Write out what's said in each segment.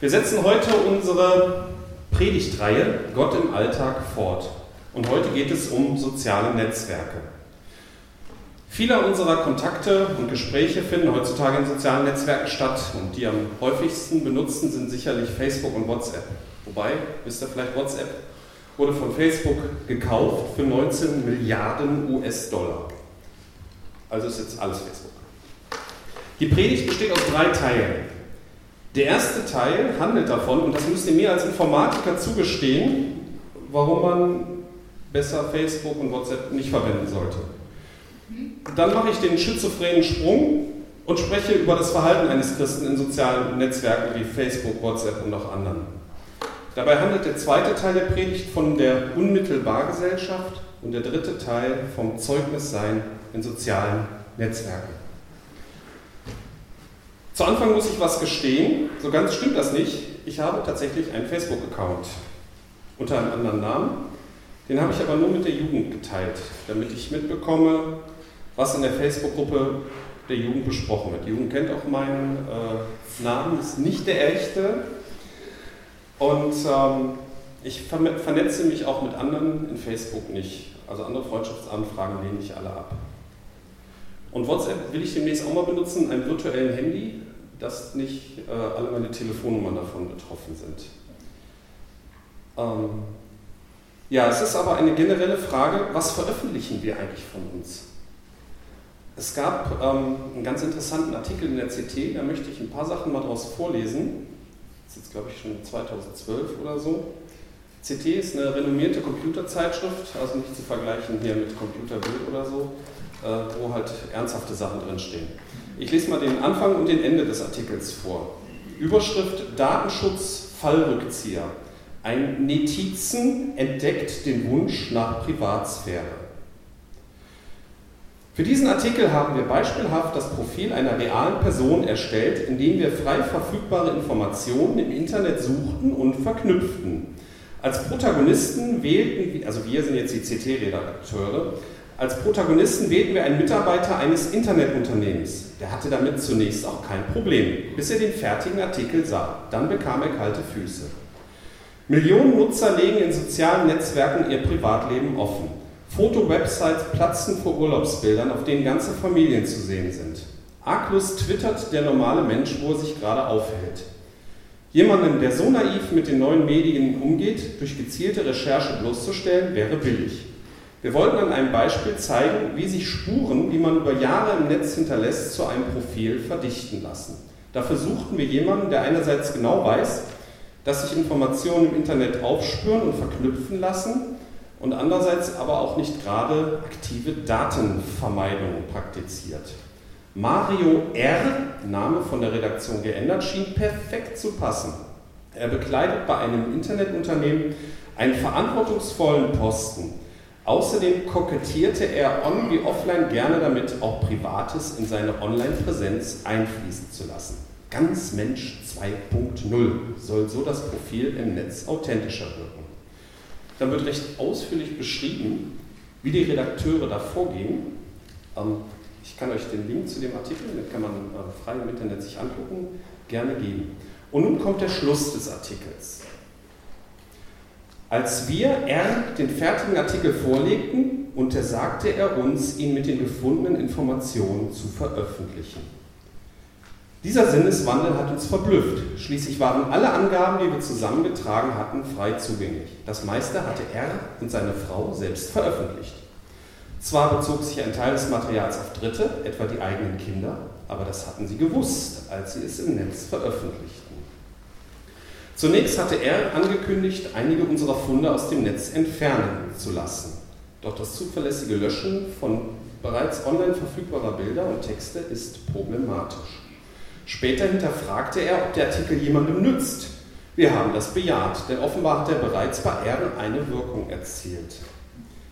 Wir setzen heute unsere Predigtreihe Gott im Alltag fort. Und heute geht es um soziale Netzwerke. Viele unserer Kontakte und Gespräche finden heutzutage in sozialen Netzwerken statt und die am häufigsten benutzten sind sicherlich Facebook und WhatsApp. Wobei, wisst ihr vielleicht, WhatsApp wurde von Facebook gekauft für 19 Milliarden US-Dollar. Also ist jetzt alles Facebook. Die Predigt besteht aus drei Teilen. Der erste Teil handelt davon, und das müsst ihr mir als Informatiker zugestehen, warum man besser Facebook und WhatsApp nicht verwenden sollte. Dann mache ich den schizophrenen Sprung und spreche über das Verhalten eines Christen in sozialen Netzwerken wie Facebook, WhatsApp und auch anderen. Dabei handelt der zweite Teil der Predigt von der Unmittelbargesellschaft und der dritte Teil vom Zeugnissein in sozialen Netzwerken. Zu Anfang muss ich was gestehen, so ganz stimmt das nicht. Ich habe tatsächlich einen Facebook-Account unter einem anderen Namen. Den habe ich aber nur mit der Jugend geteilt, damit ich mitbekomme, was in der Facebook-Gruppe der Jugend besprochen wird. Die Jugend kennt auch meinen äh, Namen, ist nicht der echte. Und ähm, ich vernetze mich auch mit anderen in Facebook nicht. Also andere Freundschaftsanfragen lehne ich alle ab. Und WhatsApp will ich demnächst auch mal benutzen, einem virtuellen Handy, dass nicht äh, alle meine Telefonnummern davon betroffen sind. Ähm, ja, es ist aber eine generelle Frage, was veröffentlichen wir eigentlich von uns? Es gab ähm, einen ganz interessanten Artikel in der CT, da möchte ich ein paar Sachen mal draus vorlesen. Das ist jetzt, glaube ich, schon 2012 oder so. CT ist eine renommierte Computerzeitschrift, also nicht zu vergleichen hier mit Computerbild oder so, äh, wo halt ernsthafte Sachen drinstehen. Ich lese mal den Anfang und den Ende des Artikels vor. Überschrift Datenschutz Fallrückzieher. Ein Netizen entdeckt den Wunsch nach Privatsphäre. Für diesen Artikel haben wir beispielhaft das Profil einer realen Person erstellt, indem wir frei verfügbare Informationen im Internet suchten und verknüpften. Als Protagonisten wählten, also wir sind jetzt die CT-Redakteure, als Protagonisten wählten wir einen Mitarbeiter eines Internetunternehmens. Der hatte damit zunächst auch kein Problem, bis er den fertigen Artikel sah. Dann bekam er kalte Füße. Millionen Nutzer legen in sozialen Netzwerken ihr Privatleben offen. Foto-Websites platzen vor Urlaubsbildern, auf denen ganze Familien zu sehen sind. Arglos twittert der normale Mensch, wo er sich gerade aufhält. Jemanden, der so naiv mit den neuen Medien umgeht, durch gezielte Recherche bloßzustellen, wäre billig. Wir wollten an einem Beispiel zeigen, wie sich Spuren, die man über Jahre im Netz hinterlässt, zu einem Profil verdichten lassen. Dafür suchten wir jemanden, der einerseits genau weiß, dass sich Informationen im Internet aufspüren und verknüpfen lassen und andererseits aber auch nicht gerade aktive Datenvermeidung praktiziert. Mario R., Name von der Redaktion geändert, schien perfekt zu passen. Er bekleidet bei einem Internetunternehmen einen verantwortungsvollen Posten Außerdem kokettierte er on wie offline gerne damit, auch Privates in seine Online-Präsenz einfließen zu lassen. Ganz Mensch 2.0 soll so das Profil im Netz authentischer wirken. Dann wird recht ausführlich beschrieben, wie die Redakteure da vorgehen. Ähm, ich kann euch den Link zu dem Artikel, den kann man äh, frei im Internet sich angucken, gerne geben. Und nun kommt der Schluss des Artikels. Als wir R den fertigen Artikel vorlegten, untersagte er uns, ihn mit den gefundenen Informationen zu veröffentlichen. Dieser Sinneswandel hat uns verblüfft. Schließlich waren alle Angaben, die wir zusammengetragen hatten, frei zugänglich. Das meiste hatte er und seine Frau selbst veröffentlicht. Zwar bezog sich ein Teil des Materials auf Dritte, etwa die eigenen Kinder, aber das hatten sie gewusst, als sie es im Netz veröffentlichten. Zunächst hatte er angekündigt, einige unserer Funde aus dem Netz entfernen zu lassen. Doch das zuverlässige Löschen von bereits online verfügbarer Bilder und Texte ist problematisch. Später hinterfragte er, ob der Artikel jemandem nützt. Wir haben das bejaht, denn offenbar hat er bereits bei R eine Wirkung erzielt.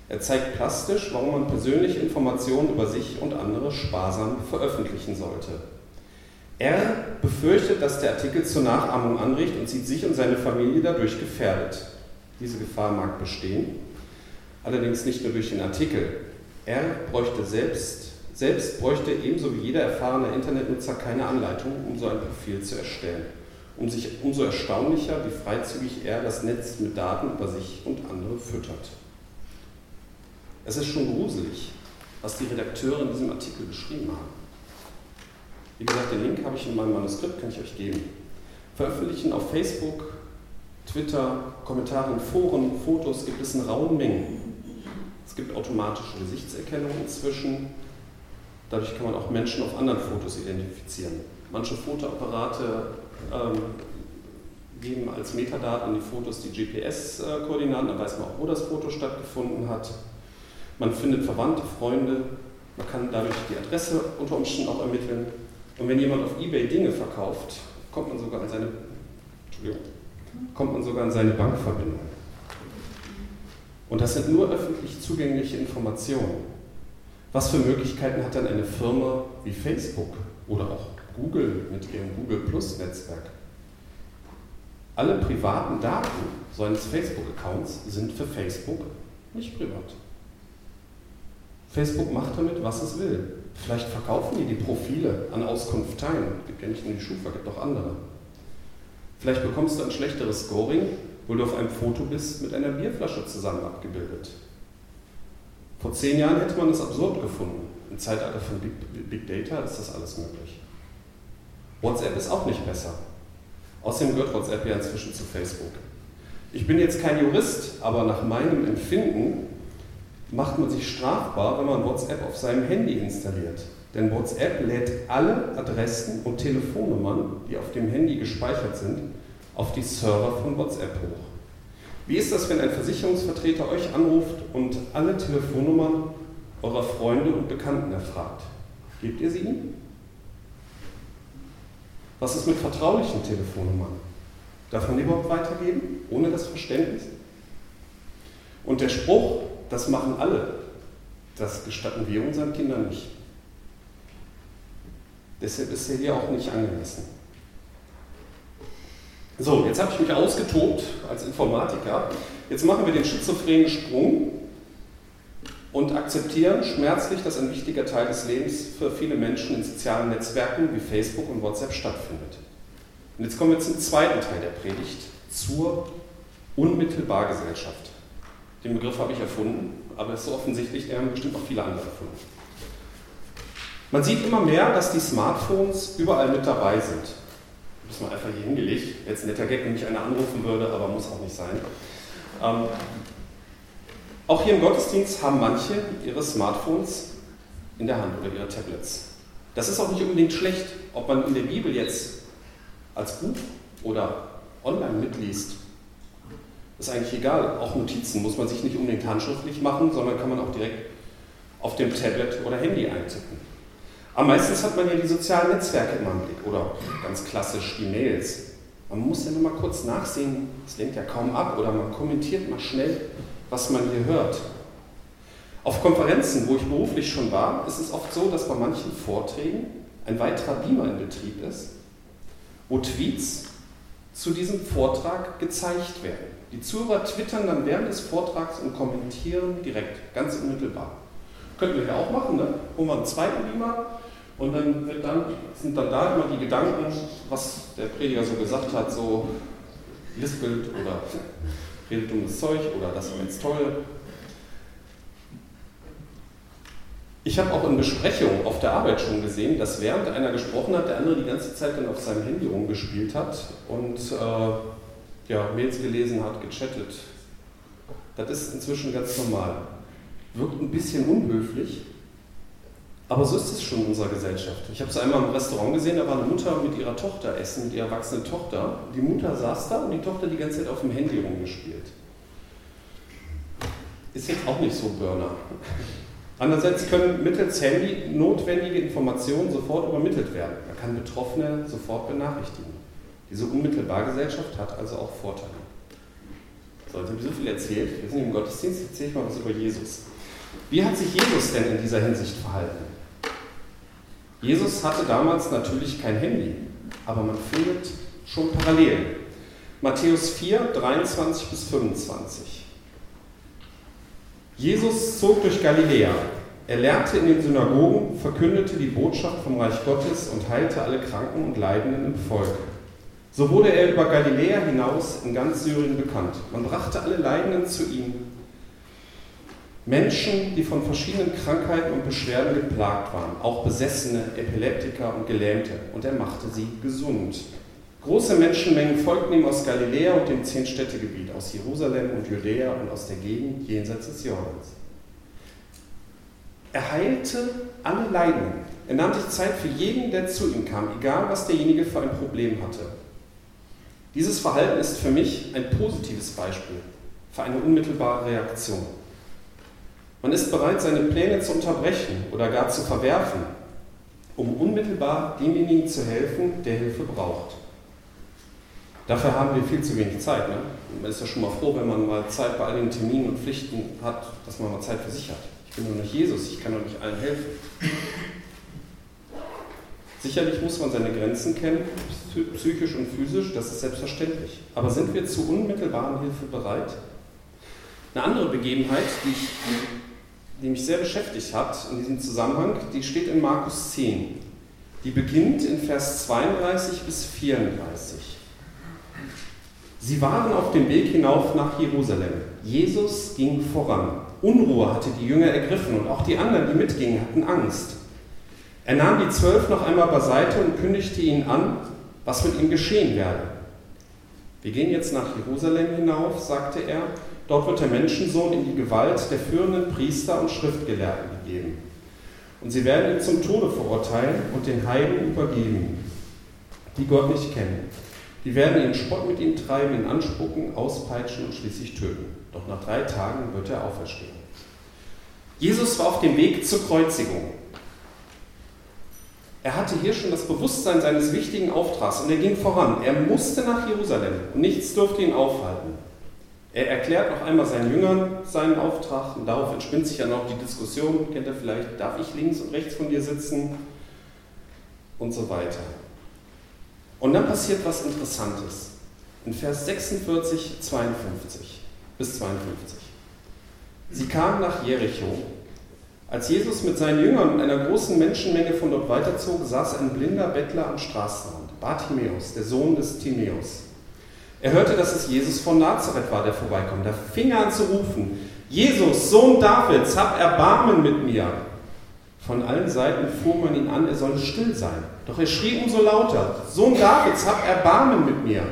Er zeigt plastisch, warum man persönliche Informationen über sich und andere sparsam veröffentlichen sollte. Er befürchtet, dass der Artikel zur Nachahmung anregt und sieht sich und seine Familie dadurch gefährdet. Diese Gefahr mag bestehen, allerdings nicht nur durch den Artikel. Er bräuchte selbst, selbst bräuchte ebenso wie jeder erfahrene Internetnutzer keine Anleitung, um so ein Profil zu erstellen. um sich umso erstaunlicher, wie freizügig er das Netz mit Daten über sich und andere füttert. Es ist schon gruselig, was die Redakteure in diesem Artikel beschrieben haben. Wie gesagt, den Link habe ich in meinem Manuskript, kann ich euch geben. Veröffentlichen auf Facebook, Twitter, Kommentare in Foren, Fotos gibt es in rauen Mengen. Es gibt automatische Gesichtserkennung inzwischen. Dadurch kann man auch Menschen auf anderen Fotos identifizieren. Manche Fotoapparate ähm, geben als Metadaten die Fotos die GPS-Koordinaten, dann weiß man auch, wo das Foto stattgefunden hat. Man findet Verwandte, Freunde, man kann dadurch die Adresse unter Umständen auch ermitteln. Und wenn jemand auf Ebay Dinge verkauft, kommt man sogar an seine, kommt man sogar an seine Bankverbindung. Und das sind nur öffentlich zugängliche Informationen. Was für Möglichkeiten hat dann eine Firma wie Facebook oder auch Google mit ihrem Google Plus Netzwerk? Alle privaten Daten so eines Facebook-Accounts sind für Facebook nicht privat. Facebook macht damit, was es will. Vielleicht verkaufen die die Profile an Auskunfteien. Es gibt ja nicht nur die Schufa, gibt auch andere. Vielleicht bekommst du ein schlechteres Scoring, weil du auf einem Foto bist mit einer Bierflasche zusammen abgebildet. Vor zehn Jahren hätte man es absurd gefunden. Im Zeitalter von Big, Big Data ist das alles möglich. WhatsApp ist auch nicht besser. Außerdem gehört WhatsApp ja inzwischen zu Facebook. Ich bin jetzt kein Jurist, aber nach meinem Empfinden macht man sich strafbar, wenn man WhatsApp auf seinem Handy installiert. Denn WhatsApp lädt alle Adressen und Telefonnummern, die auf dem Handy gespeichert sind, auf die Server von WhatsApp hoch. Wie ist das, wenn ein Versicherungsvertreter euch anruft und alle Telefonnummern eurer Freunde und Bekannten erfragt? Gebt ihr sie ihm? Was ist mit vertraulichen Telefonnummern? Darf man die überhaupt weitergeben, ohne das Verständnis? Und der Spruch, das machen alle, das gestatten wir unseren Kindern nicht. Deshalb ist er hier auch nicht angemessen. So, jetzt habe ich mich ausgetobt als Informatiker. Jetzt machen wir den schizophrenen Sprung und akzeptieren schmerzlich, dass ein wichtiger Teil des Lebens für viele Menschen in sozialen Netzwerken wie Facebook und WhatsApp stattfindet. Und jetzt kommen wir zum zweiten Teil der Predigt, zur Unmittelbargesellschaft. Den Begriff habe ich erfunden, aber es ist so offensichtlich, der haben bestimmt auch viele andere erfunden. Man sieht immer mehr, dass die Smartphones überall mit dabei sind. Das mal einfach hier hingelegt. Jetzt ein netter Gag, wenn mich einer anrufen würde, aber muss auch nicht sein. Ähm, auch hier im Gottesdienst haben manche ihre Smartphones in der Hand oder ihre Tablets. Das ist auch nicht unbedingt schlecht, ob man in der Bibel jetzt als Buch oder online mitliest. Ist eigentlich egal. Auch Notizen muss man sich nicht unbedingt handschriftlich machen, sondern kann man auch direkt auf dem Tablet oder Handy eintippen. Aber meistens hat man ja die sozialen Netzwerke immer im Blick oder ganz klassisch die Mails. Man muss ja nur mal kurz nachsehen, es lenkt ja kaum ab oder man kommentiert mal schnell, was man hier hört. Auf Konferenzen, wo ich beruflich schon war, ist es oft so, dass bei manchen Vorträgen ein weiterer Beamer in Betrieb ist, wo Tweets zu diesem Vortrag gezeigt werden. Die Zuhörer twittern dann während des Vortrags und kommentieren direkt, ganz unmittelbar. Könnten wir ja auch machen, ne? Holen wir einen zweiten Beamer und dann, dann, sind dann da immer die Gedanken, was der Prediger so gesagt hat, so lispelt oder redet dummes Zeug oder das war jetzt toll. Ich habe auch in Besprechungen auf der Arbeit schon gesehen, dass während einer gesprochen hat, der andere die ganze Zeit dann auf seinem Handy rumgespielt hat und äh, ja, Mails gelesen hat, gechattet. Das ist inzwischen ganz normal. Wirkt ein bisschen unhöflich, aber so ist es schon in unserer Gesellschaft. Ich habe es einmal im Restaurant gesehen, da war eine Mutter mit ihrer Tochter essen, mit ihrer erwachsenen Tochter. Die Mutter saß da und die Tochter die ganze Zeit auf dem Handy rumgespielt. Ist jetzt auch nicht so Burner. Andererseits können mittels Handy notwendige Informationen sofort übermittelt werden. Man kann Betroffene sofort benachrichtigen. Diese Unmittelbargesellschaft hat also auch Vorteile. So, jetzt habe ich so viel erzählt. Wir sind im Gottesdienst, jetzt erzähle ich mal was über Jesus. Wie hat sich Jesus denn in dieser Hinsicht verhalten? Jesus hatte damals natürlich kein Handy, aber man findet schon Parallelen. Matthäus 4, 23 bis 25. Jesus zog durch Galiläa. Er lehrte in den Synagogen, verkündete die Botschaft vom Reich Gottes und heilte alle Kranken und Leidenden im Volk. So wurde er über Galiläa hinaus in ganz Syrien bekannt. Man brachte alle Leidenden zu ihm. Menschen, die von verschiedenen Krankheiten und Beschwerden geplagt waren, auch Besessene, Epileptiker und Gelähmte, und er machte sie gesund. Große Menschenmengen folgten ihm aus Galiläa und dem Zehnstädtegebiet, aus Jerusalem und Judäa und aus der Gegend jenseits des Jordans. Er heilte alle Leiden. Er nahm sich Zeit für jeden, der zu ihm kam, egal was derjenige für ein Problem hatte. Dieses Verhalten ist für mich ein positives Beispiel für eine unmittelbare Reaktion. Man ist bereit, seine Pläne zu unterbrechen oder gar zu verwerfen, um unmittelbar demjenigen zu helfen, der Hilfe braucht. Dafür haben wir viel zu wenig Zeit. Ne? Man ist ja schon mal froh, wenn man mal Zeit bei all den Terminen und Pflichten hat, dass man mal Zeit für sich hat. Ich bin nur nicht Jesus, ich kann doch nicht allen helfen. Sicherlich muss man seine Grenzen kennen, psychisch und physisch, das ist selbstverständlich. Aber sind wir zu unmittelbaren Hilfe bereit? Eine andere Begebenheit, die, ich, die mich sehr beschäftigt hat in diesem Zusammenhang, die steht in Markus 10. Die beginnt in Vers 32 bis 34. Sie waren auf dem Weg hinauf nach Jerusalem. Jesus ging voran. Unruhe hatte die Jünger ergriffen und auch die anderen, die mitgingen, hatten Angst. Er nahm die Zwölf noch einmal beiseite und kündigte ihnen an, was mit ihm geschehen werde. Wir gehen jetzt nach Jerusalem hinauf, sagte er. Dort wird der Menschensohn in die Gewalt der führenden Priester und Schriftgelehrten gegeben. Und sie werden ihn zum Tode verurteilen und den Heiden übergeben, die Gott nicht kennen. Die werden ihn Spott mit ihm treiben, ihn anspucken, auspeitschen und schließlich töten. Doch nach drei Tagen wird er auferstehen. Jesus war auf dem Weg zur Kreuzigung. Er hatte hier schon das Bewusstsein seines wichtigen Auftrags und er ging voran. Er musste nach Jerusalem und nichts durfte ihn aufhalten. Er erklärt noch einmal seinen Jüngern seinen Auftrag und darauf entspinnt sich ja noch die Diskussion, kennt ihr vielleicht, darf ich links und rechts von dir sitzen und so weiter. Und dann passiert was Interessantes. In Vers 46, 52 bis 52. Sie kamen nach Jericho als Jesus mit seinen Jüngern und einer großen Menschenmenge von dort weiterzog, saß ein blinder Bettler am Straßenrand, Bartimäus, der Sohn des Timäus. Er hörte, dass es Jesus von Nazareth war, der vorbeikommt. Da fing er an zu rufen, Jesus, Sohn Davids, hab Erbarmen mit mir. Von allen Seiten fuhr man ihn an, er solle still sein. Doch er schrie umso lauter, Sohn Davids, hab Erbarmen mit mir.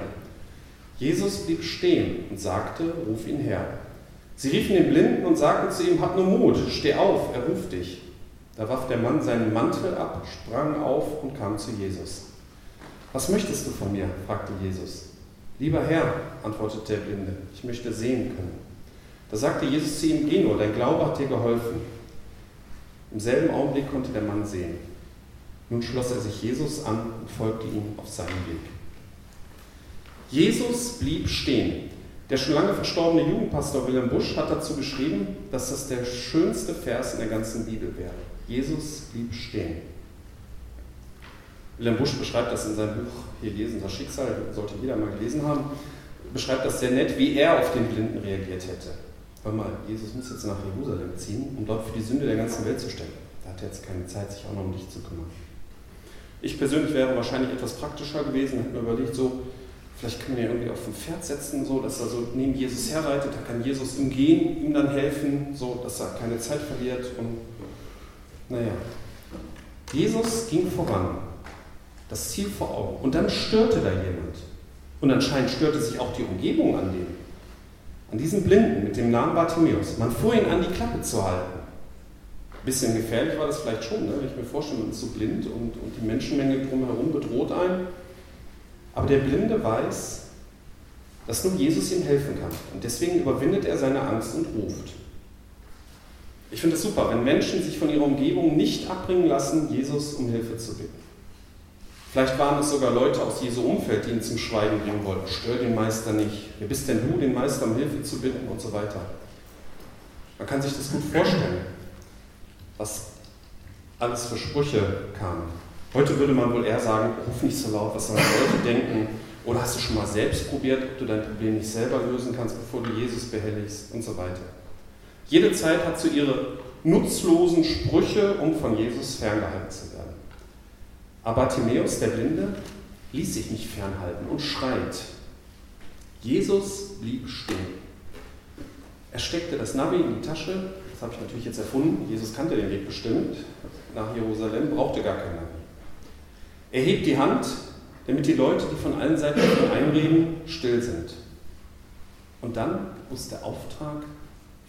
Jesus blieb stehen und sagte, ruf ihn her. Sie riefen den Blinden und sagten zu ihm, hab nur Mut, steh auf, er ruft dich. Da warf der Mann seinen Mantel ab, sprang auf und kam zu Jesus. Was möchtest du von mir? fragte Jesus. Lieber Herr, antwortete der Blinde, ich möchte sehen können. Da sagte Jesus zu ihm, geh nur, dein Glaube hat dir geholfen. Im selben Augenblick konnte der Mann sehen. Nun schloss er sich Jesus an und folgte ihm auf seinem Weg. Jesus blieb stehen. Der schon lange verstorbene Jugendpastor Wilhelm Busch hat dazu geschrieben, dass das der schönste Vers in der ganzen Bibel wäre. Jesus blieb stehen. Wilhelm Busch beschreibt das in seinem Buch Hier lesen das Schicksal, sollte jeder mal gelesen haben, beschreibt das sehr nett, wie er auf den Blinden reagiert hätte. Hör mal, Jesus muss jetzt nach Jerusalem ziehen, um dort für die Sünde der ganzen Welt zu sterben. Da hat er jetzt keine Zeit, sich auch noch um dich zu kümmern. Ich persönlich wäre wahrscheinlich etwas praktischer gewesen, hätte mir überlegt, so, Vielleicht kann man ja irgendwie auf ein Pferd setzen, so dass er so neben Jesus herreitet. Da kann Jesus im Gehen ihm dann helfen, so dass er keine Zeit verliert. Und naja, Jesus ging voran, das Ziel vor Augen. Und dann störte da jemand. Und anscheinend störte sich auch die Umgebung an dem. An diesem Blinden mit dem Namen Bartimäus. Man fuhr ihn an, die Klappe zu halten. Bisschen gefährlich war das vielleicht schon, ne? wenn ich mir vorstelle, man ist so blind und, und die Menschenmenge drumherum bedroht einen. Aber der Blinde weiß, dass nur Jesus ihm helfen kann. Und deswegen überwindet er seine Angst und ruft. Ich finde es super, wenn Menschen sich von ihrer Umgebung nicht abbringen lassen, Jesus um Hilfe zu bitten. Vielleicht waren es sogar Leute aus Jesu Umfeld, die ihn zum Schweigen bringen wollten. Stör den Meister nicht. Wer bist denn du, den Meister um Hilfe zu bitten und so weiter. Man kann sich das gut vorstellen, was alles für Sprüche kamen. Heute würde man wohl eher sagen, ruf nicht so laut, was sollen Leute denken? Oder hast du schon mal selbst probiert, ob du dein Problem nicht selber lösen kannst, bevor du Jesus behelligst und so weiter. Jede Zeit hat so ihre nutzlosen Sprüche, um von Jesus ferngehalten zu werden. Aber Timäus, der Blinde, ließ sich nicht fernhalten und schreit. Jesus blieb stehen. Er steckte das Navi in die Tasche, das habe ich natürlich jetzt erfunden, Jesus kannte den Weg bestimmt, nach Jerusalem, brauchte gar kein Navi. Er hebt die Hand, damit die Leute, die von allen Seiten einreden, still sind. Und dann muss der Auftrag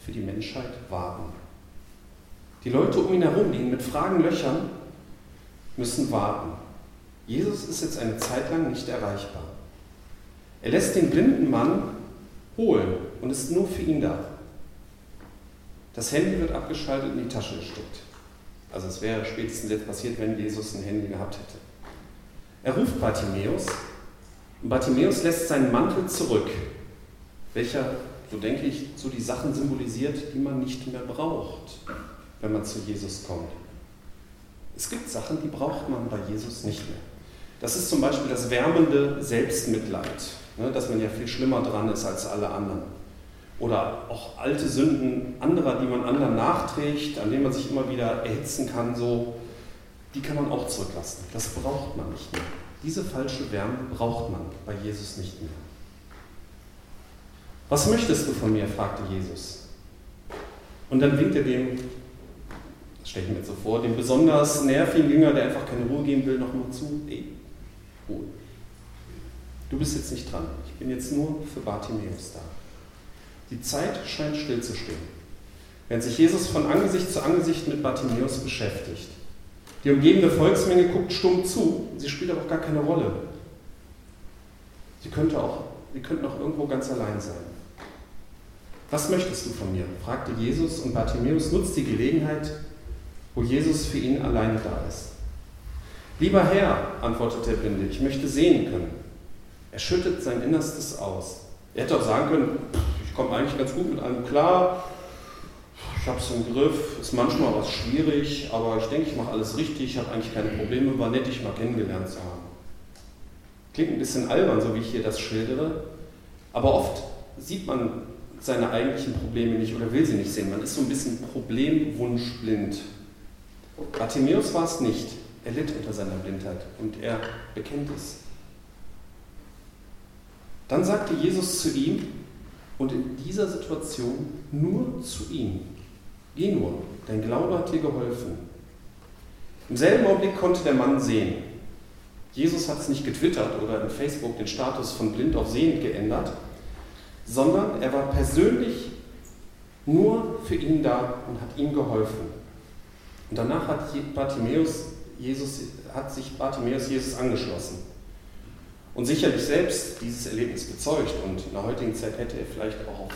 für die Menschheit warten. Die Leute um ihn herum, die ihn mit Fragen löchern, müssen warten. Jesus ist jetzt eine Zeit lang nicht erreichbar. Er lässt den blinden Mann holen und ist nur für ihn da. Das Handy wird abgeschaltet und in die Tasche gesteckt. Also es wäre spätestens jetzt passiert, wenn Jesus ein Handy gehabt hätte. Er ruft Bartimäus und Bartimäus lässt seinen Mantel zurück, welcher, so denke ich, so die Sachen symbolisiert, die man nicht mehr braucht, wenn man zu Jesus kommt. Es gibt Sachen, die braucht man bei Jesus nicht mehr. Das ist zum Beispiel das wärmende Selbstmitleid, ne, dass man ja viel schlimmer dran ist als alle anderen. Oder auch alte Sünden anderer, die man anderen nachträgt, an denen man sich immer wieder erhitzen kann, so, die kann man auch zurücklassen. Das braucht man nicht mehr. Diese falsche Wärme braucht man bei Jesus nicht mehr. Was möchtest du von mir? fragte Jesus. Und dann winkt er dem das stelle ich mir jetzt so vor, dem besonders nervigen Jünger, der einfach keine Ruhe geben will, nochmal zu, ey, Ruhe. Du bist jetzt nicht dran. Ich bin jetzt nur für Bartimäus da. Die Zeit scheint stillzustehen, während sich Jesus von Angesicht zu Angesicht mit Bartimäus beschäftigt. Die umgebende Volksmenge guckt stumm zu, sie spielt aber auch gar keine Rolle. Sie könnte auch, sie könnten auch irgendwo ganz allein sein. Was möchtest du von mir? fragte Jesus und Bartimäus nutzt die Gelegenheit, wo Jesus für ihn alleine da ist. Lieber Herr, antwortet der Blinde, ich möchte sehen können. Er schüttet sein Innerstes aus. Er hätte auch sagen können, ich komme eigentlich ganz gut mit allem klar, ich habe es im Griff, ist manchmal was schwierig, aber ich denke, ich mache alles richtig, ich habe eigentlich keine Probleme, war nett, dich mal kennengelernt zu haben. Klingt ein bisschen albern, so wie ich hier das schildere, aber oft sieht man seine eigentlichen Probleme nicht oder will sie nicht sehen. Man ist so ein bisschen problemwunschblind. Bartimäus war es nicht. Er litt unter seiner Blindheit und er bekennt es. Dann sagte Jesus zu ihm, und in dieser Situation nur zu ihm, geh nur, dein Glaube hat dir geholfen. Im selben Augenblick konnte der Mann sehen. Jesus hat es nicht getwittert oder in Facebook den Status von blind auf sehend geändert, sondern er war persönlich nur für ihn da und hat ihm geholfen. Und danach hat, Bartimäus Jesus, hat sich Bartimäus Jesus angeschlossen. Und sicherlich selbst dieses Erlebnis bezeugt. Und in der heutigen Zeit hätte er vielleicht auch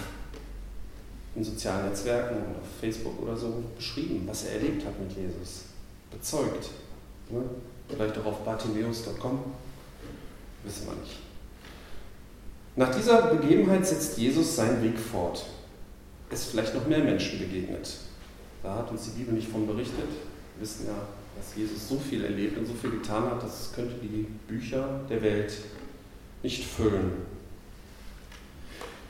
in sozialen Netzwerken und auf Facebook oder so beschrieben, was er erlebt hat mit Jesus. Bezeugt. Ne? Vielleicht auch auf bartimäus.com. Wissen wir nicht. Nach dieser Begebenheit setzt Jesus seinen Weg fort. Ist vielleicht noch mehr Menschen begegnet. Da hat uns die Bibel nicht von berichtet. Wir wissen ja, dass Jesus so viel erlebt und so viel getan hat, das könnte die Bücher der Welt nicht füllen.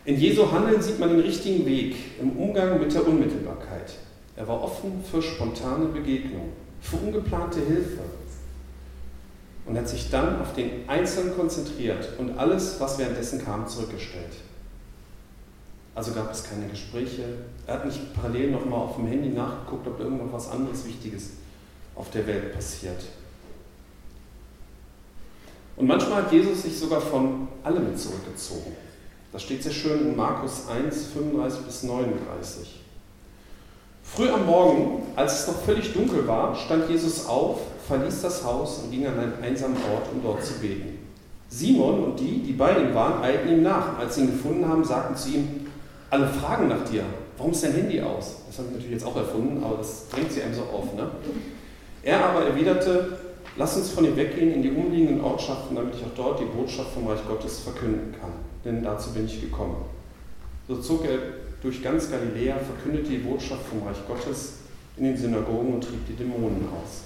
In Jesu Handeln sieht man den richtigen Weg im Umgang mit der Unmittelbarkeit. Er war offen für spontane Begegnungen, für ungeplante Hilfe und hat sich dann auf den Einzelnen konzentriert und alles, was währenddessen kam, zurückgestellt. Also gab es keine Gespräche. Er hat nicht parallel nochmal auf dem Handy nachgeguckt, ob irgendwo was anderes Wichtiges auf der Welt passiert. Und manchmal hat Jesus sich sogar von allem zurückgezogen. Das steht sehr schön in Markus 1, 35 bis 39. Früh am Morgen, als es noch völlig dunkel war, stand Jesus auf, verließ das Haus und ging an einen einsamen Ort, um dort zu beten. Simon und die, die bei ihm waren, eilten ihm nach. Als sie ihn gefunden haben, sagten zu ihm, alle fragen nach dir. Warum ist dein Handy aus? Das habe ich natürlich jetzt auch erfunden, aber das drängt sie einem so auf. Ne? Er aber erwiderte, lass uns von ihm weggehen in die umliegenden Ortschaften, damit ich auch dort die Botschaft vom Reich Gottes verkünden kann. Denn dazu bin ich gekommen. So zog er durch ganz Galiläa, verkündete die Botschaft vom Reich Gottes in den Synagogen und trieb die Dämonen aus.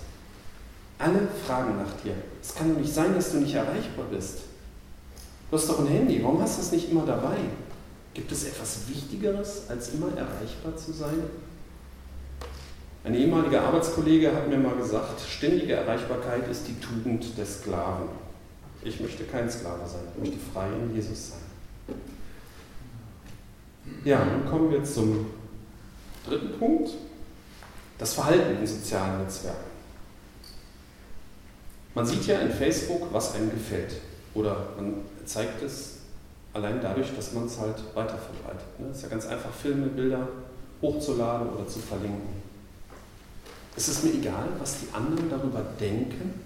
Alle fragen nach dir. Es kann doch nicht sein, dass du nicht erreichbar bist. Du hast doch ein Handy, warum hast du es nicht immer dabei? Gibt es etwas Wichtigeres, als immer erreichbar zu sein? Ein ehemaliger Arbeitskollege hat mir mal gesagt, ständige Erreichbarkeit ist die Tugend des Sklaven. Ich möchte kein Sklave sein, ich möchte frei in Jesus sein. Ja, nun kommen wir zum dritten Punkt, das Verhalten in sozialen Netzwerken. Man sieht ja in Facebook, was einem gefällt. Oder man zeigt es allein dadurch, dass man es halt weiterverbreitet. Es ne? ist ja ganz einfach, Filme, Bilder hochzuladen oder zu verlinken. Es ist mir egal, was die anderen darüber denken.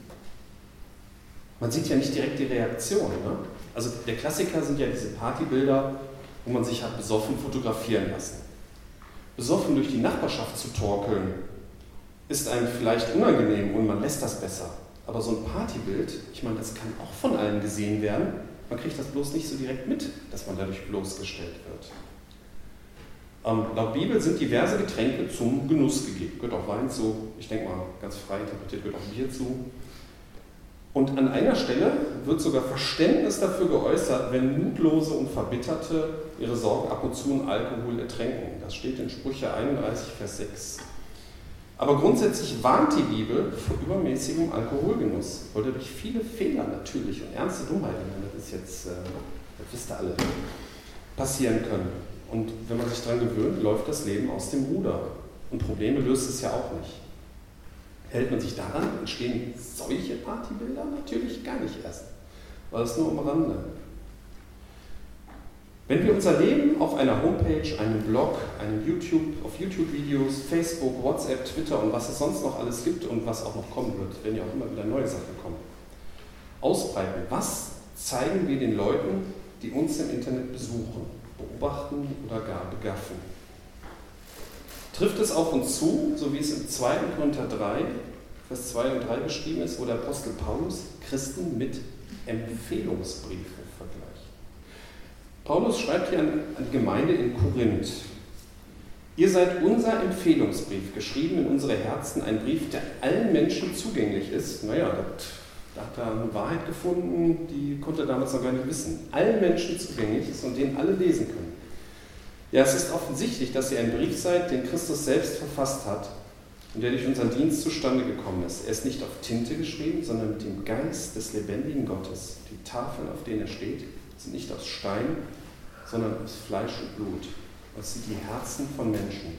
Man sieht ja nicht direkt die Reaktion. Ne? Also der Klassiker sind ja diese Partybilder, wo man sich hat besoffen fotografieren lassen. Besoffen durch die Nachbarschaft zu torkeln, ist einem vielleicht unangenehm und man lässt das besser. Aber so ein Partybild, ich meine, das kann auch von allen gesehen werden. Man kriegt das bloß nicht so direkt mit, dass man dadurch bloßgestellt wird. Ähm, laut Bibel sind diverse Getränke zum Genuss gegeben. Gehört auch Wein zu, ich denke mal ganz frei interpretiert, gehört auch Bier zu. Und an einer Stelle wird sogar Verständnis dafür geäußert, wenn Mutlose und Verbitterte ihre Sorgen ab und zu in Alkohol ertränken. Das steht in Sprüche 31, Vers 6. Aber grundsätzlich warnt die Bibel vor übermäßigem Alkoholgenuss, weil dadurch viele Fehler natürlich und ernste Dummheiten, das ist jetzt, äh, das wisst ihr alle, passieren können. Und wenn man sich daran gewöhnt, läuft das Leben aus dem Ruder. Und Probleme löst es ja auch nicht. Hält man sich daran, entstehen solche Partybilder natürlich gar nicht erst. Weil es nur am Rande. Wenn wir unser Leben auf einer Homepage, einem Blog, einem YouTube, auf YouTube-Videos, Facebook, WhatsApp, Twitter und was es sonst noch alles gibt und was auch noch kommen wird, wenn ja auch immer wieder neue Sachen kommen, ausbreiten, was zeigen wir den Leuten, die uns im Internet besuchen, beobachten oder gar begaffen? Trifft es auf uns zu, so wie es im 2. Korinther 3, Vers 2 und 3 beschrieben ist, wo der Apostel Paulus Christen mit Empfehlungsbriefen Paulus schreibt hier an die Gemeinde in Korinth. Ihr seid unser Empfehlungsbrief, geschrieben in unsere Herzen, ein Brief, der allen Menschen zugänglich ist. Naja, da hat er eine Wahrheit gefunden, die konnte er damals noch gar nicht wissen. Allen Menschen zugänglich ist und den alle lesen können. Ja, es ist offensichtlich, dass ihr ein Brief seid, den Christus selbst verfasst hat und der durch unseren Dienst zustande gekommen ist. Er ist nicht auf Tinte geschrieben, sondern mit dem Geist des lebendigen Gottes. Die Tafeln, auf denen er steht, sind nicht aus Stein, sondern aus Fleisch und Blut. Das sind die Herzen von Menschen.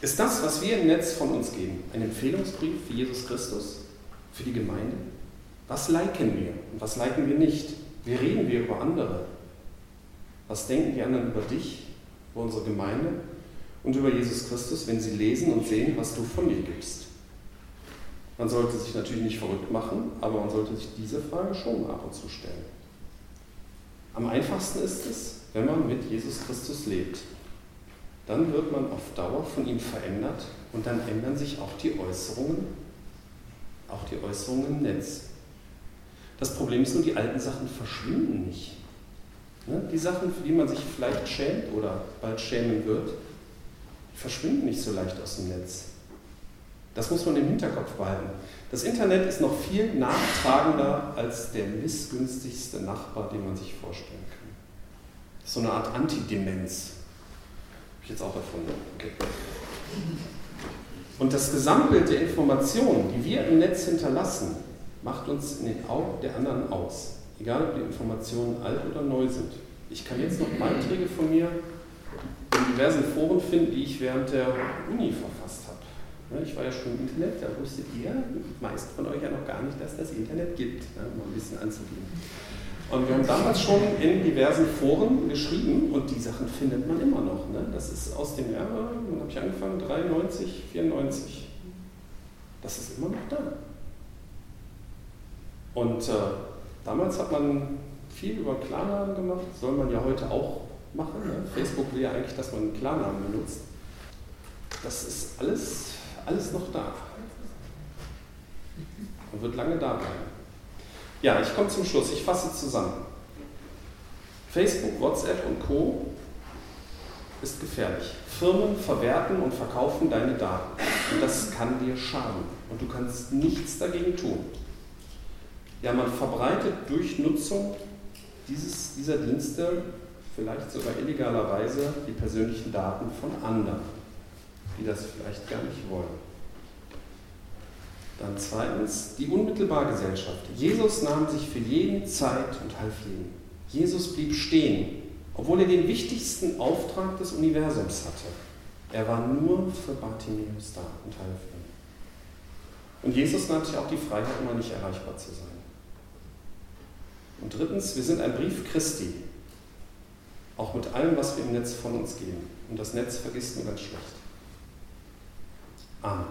Ist das, was wir im Netz von uns geben, ein Empfehlungsbrief für Jesus Christus, für die Gemeinde? Was liken wir und was liken wir nicht? Wie reden wir über andere? Was denken die anderen über dich, über unsere Gemeinde und über Jesus Christus, wenn sie lesen und sehen, was du von dir gibst? Man sollte sich natürlich nicht verrückt machen, aber man sollte sich diese Frage schon ab und zu stellen. Am einfachsten ist es, wenn man mit Jesus Christus lebt. Dann wird man auf Dauer von ihm verändert und dann ändern sich auch die Äußerungen, auch die Äußerungen im Netz. Das Problem ist nur, die alten Sachen verschwinden nicht. Ne? Die Sachen, für die man sich vielleicht schämt oder bald schämen wird, verschwinden nicht so leicht aus dem Netz. Das muss man im Hinterkopf behalten. Das Internet ist noch viel nachtragender als der missgünstigste Nachbar, den man sich vorstellen kann. Das ist so eine Art Antidemenz. Habe ich jetzt auch erfunden. Okay. Und das Gesamtbild der Informationen, die wir im Netz hinterlassen, macht uns in den Augen der anderen aus. Egal, ob die Informationen alt oder neu sind. Ich kann jetzt noch Beiträge von mir in diversen Foren finden, die ich während der Uni verfasst habe. Ich war ja schon im Internet, da wusstet ihr, meist von euch ja noch gar nicht, dass das Internet gibt, ne, um ein bisschen anzugeben. Und wir haben damals schon in diversen Foren geschrieben und die Sachen findet man immer noch. Ne? Das ist aus dem Jahr, wann habe ich angefangen? 93, 94. Das ist immer noch da. Und äh, damals hat man viel über Klarnamen gemacht, soll man ja heute auch machen. Ne? Facebook will ja eigentlich, dass man Klarnamen benutzt. Das ist alles alles noch da. Und wird lange da bleiben. Ja, ich komme zum Schluss. Ich fasse zusammen. Facebook, WhatsApp und Co. ist gefährlich. Firmen verwerten und verkaufen deine Daten. Und das kann dir schaden. Und du kannst nichts dagegen tun. Ja, man verbreitet durch Nutzung dieses, dieser Dienste vielleicht sogar illegalerweise die persönlichen Daten von anderen die das vielleicht gar nicht wollen. Dann zweitens die unmittelbare Gesellschaft. Jesus nahm sich für jeden Zeit und half jedem. Jesus blieb stehen, obwohl er den wichtigsten Auftrag des Universums hatte. Er war nur für Bartimäus da und half ihm. Und Jesus nannte sich auch die Freiheit, immer nicht erreichbar zu sein. Und drittens, wir sind ein Brief Christi. Auch mit allem, was wir im Netz von uns geben. Und das Netz vergisst nur ganz schlecht. Amen.